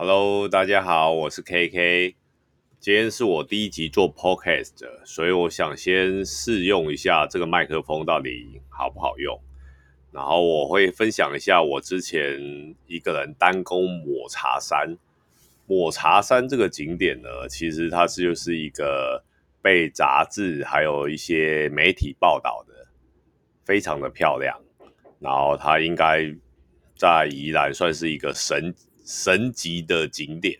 Hello，大家好，我是 KK。今天是我第一集做 Podcast，所以我想先试用一下这个麦克风到底好不好用。然后我会分享一下我之前一个人单攻抹茶山。抹茶山这个景点呢，其实它是就是一个被杂志还有一些媒体报道的，非常的漂亮。然后它应该在宜兰算是一个神神级的景点。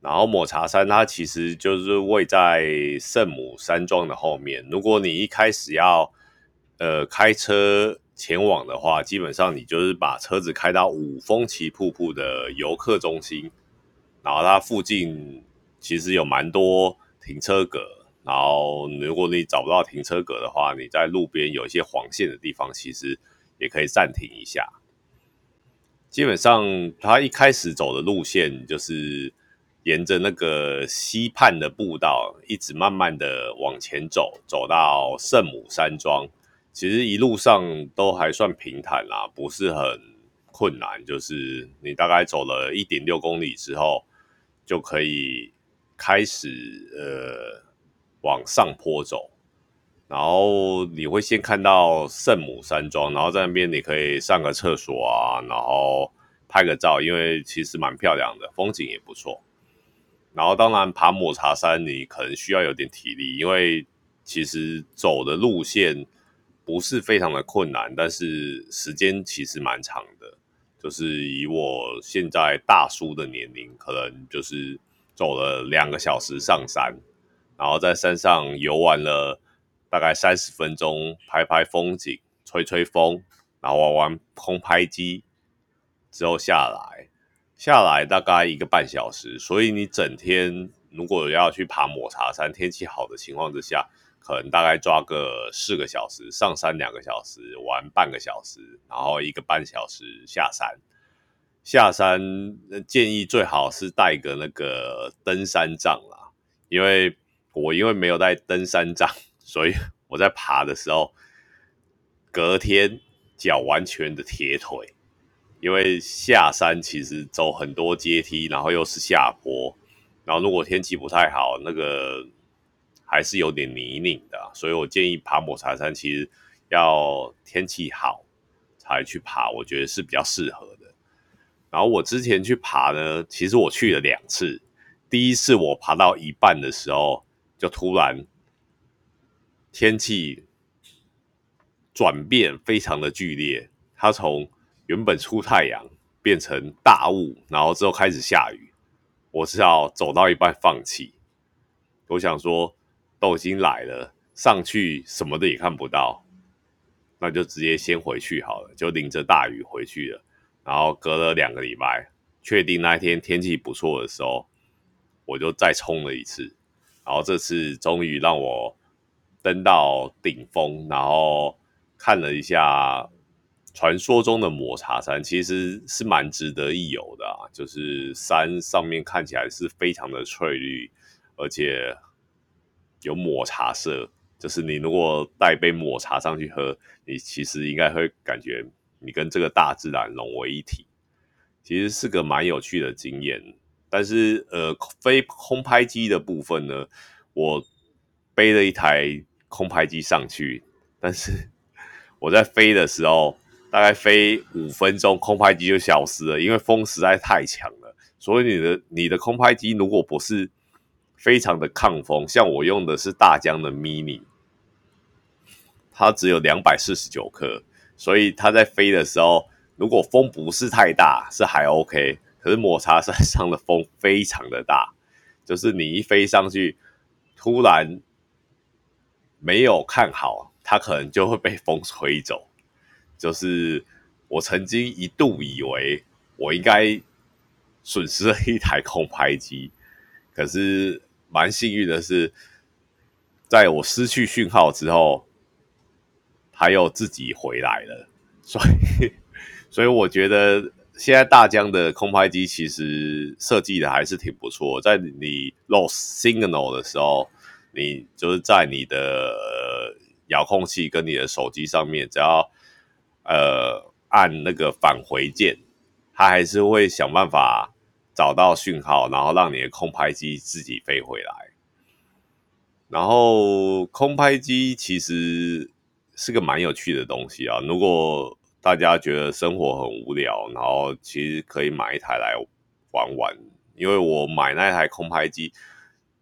然后抹茶山它其实就是位在圣母山庄的后面。如果你一开始要呃开车前往的话，基本上你就是把车子开到五峰旗瀑布的游客中心，然后它附近其实有蛮多停车格。然后如果你找不到停车格的话，你在路边有一些黄线的地方，其实也可以暂停一下。基本上它一开始走的路线就是。沿着那个西畔的步道，一直慢慢的往前走，走到圣母山庄。其实一路上都还算平坦啦，不是很困难。就是你大概走了一点六公里之后，就可以开始呃往上坡走。然后你会先看到圣母山庄，然后在那边你可以上个厕所啊，然后拍个照，因为其实蛮漂亮的，风景也不错。然后，当然爬抹茶山，你可能需要有点体力，因为其实走的路线不是非常的困难，但是时间其实蛮长的。就是以我现在大叔的年龄，可能就是走了两个小时上山，然后在山上游玩了大概三十分钟，拍拍风景，吹吹风，然后玩玩空拍机，之后下来。下来大概一个半小时，所以你整天如果要去爬抹茶山，天气好的情况之下，可能大概抓个四个小时，上山两个小时，玩半个小时，然后一个半小时下山。下山建议最好是带个那个登山杖啦，因为我因为没有带登山杖，所以 我在爬的时候，隔天脚完全的铁腿。因为下山其实走很多阶梯，然后又是下坡，然后如果天气不太好，那个还是有点泥泞的，所以我建议爬抹茶山，其实要天气好才去爬，我觉得是比较适合的。然后我之前去爬呢，其实我去了两次，第一次我爬到一半的时候，就突然天气转变非常的剧烈，它从原本出太阳变成大雾，然后之后开始下雨，我是要走到一半放弃。我想说，都已经来了，上去什么的也看不到，那就直接先回去好了，就淋着大雨回去了。然后隔了两个礼拜，确定那一天天气不错的时候，我就再冲了一次。然后这次终于让我登到顶峰，然后看了一下。传说中的抹茶山其实是蛮值得一游的啊，就是山上面看起来是非常的翠绿，而且有抹茶色，就是你如果带杯抹茶上去喝，你其实应该会感觉你跟这个大自然融为一体，其实是个蛮有趣的经验。但是呃，飞空拍机的部分呢，我背了一台空拍机上去，但是 我在飞的时候。大概飞五分钟，空拍机就消失了，因为风实在太强了。所以你的你的空拍机如果不是非常的抗风，像我用的是大疆的 mini，它只有两百四十九克，所以它在飞的时候，如果风不是太大，是还 OK。可是抹茶山上的风非常的大，就是你一飞上去，突然没有看好，它可能就会被风吹走。就是我曾经一度以为我应该损失了一台空拍机，可是蛮幸运的是，在我失去讯号之后，它又自己回来了。所以，所以我觉得现在大疆的空拍机其实设计的还是挺不错。在你 lost signal 的时候，你就是在你的遥控器跟你的手机上面，只要呃，按那个返回键，它还是会想办法找到讯号，然后让你的空拍机自己飞回来。然后空拍机其实是个蛮有趣的东西啊。如果大家觉得生活很无聊，然后其实可以买一台来玩玩。因为我买那台空拍机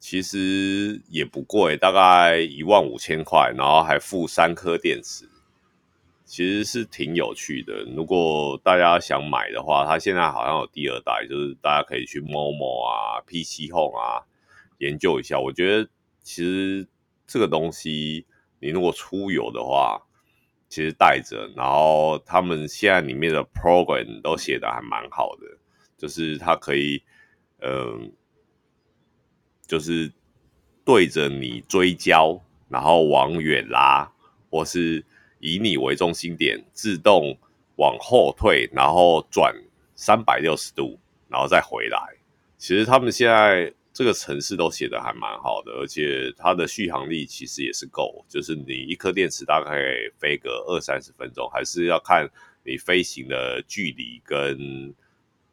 其实也不贵，大概一万五千块，然后还附三颗电池。其实是挺有趣的。如果大家想买的话，它现在好像有第二代，就是大家可以去某某啊、PC Home 啊研究一下。我觉得其实这个东西，你如果出游的话，其实带着，然后他们现在里面的 program 都写的还蛮好的，就是它可以，嗯，就是对着你追焦，然后往远拉，或是。以你为中心点，自动往后退，然后转三百六十度，然后再回来。其实他们现在这个城市都写的还蛮好的，而且它的续航力其实也是够，就是你一颗电池大概飞个二三十分钟，还是要看你飞行的距离跟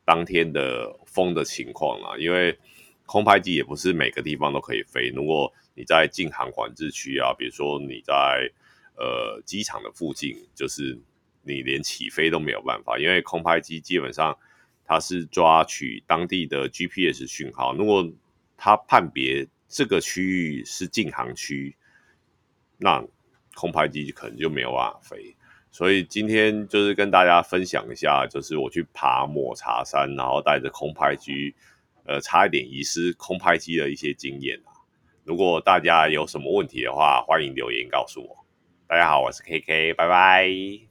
当天的风的情况啦。因为空拍机也不是每个地方都可以飞，如果你在禁航管制区啊，比如说你在。呃，机场的附近就是你连起飞都没有办法，因为空拍机基本上它是抓取当地的 GPS 讯号，如果它判别这个区域是禁航区，那空拍机可能就没有办法飞。所以今天就是跟大家分享一下，就是我去爬抹茶山，然后带着空拍机，呃，差一点遗失空拍机的一些经验啊。如果大家有什么问题的话，欢迎留言告诉我。大家好，我是 KK，拜拜。